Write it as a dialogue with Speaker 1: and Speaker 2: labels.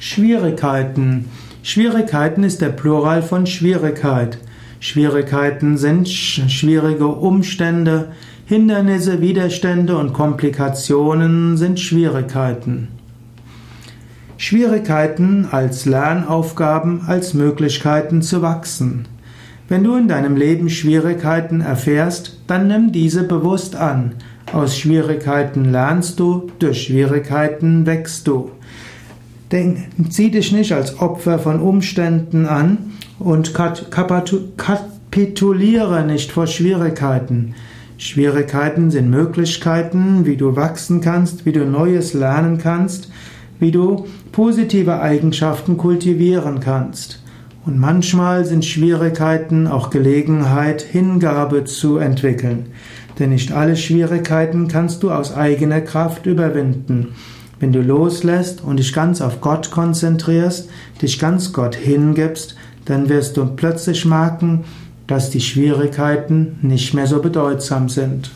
Speaker 1: Schwierigkeiten. Schwierigkeiten ist der Plural von Schwierigkeit. Schwierigkeiten sind schwierige Umstände, Hindernisse, Widerstände und Komplikationen sind Schwierigkeiten. Schwierigkeiten als Lernaufgaben, als Möglichkeiten zu wachsen. Wenn du in deinem Leben Schwierigkeiten erfährst, dann nimm diese bewusst an. Aus Schwierigkeiten lernst du, durch Schwierigkeiten wächst du. Denk, zieh dich nicht als Opfer von Umständen an und kapituliere nicht vor Schwierigkeiten. Schwierigkeiten sind Möglichkeiten, wie du wachsen kannst, wie du Neues lernen kannst, wie du positive Eigenschaften kultivieren kannst. Und manchmal sind Schwierigkeiten auch Gelegenheit, Hingabe zu entwickeln. Denn nicht alle Schwierigkeiten kannst du aus eigener Kraft überwinden. Wenn du loslässt und dich ganz auf Gott konzentrierst, dich ganz Gott hingibst, dann wirst du plötzlich merken, dass die Schwierigkeiten nicht mehr so bedeutsam sind.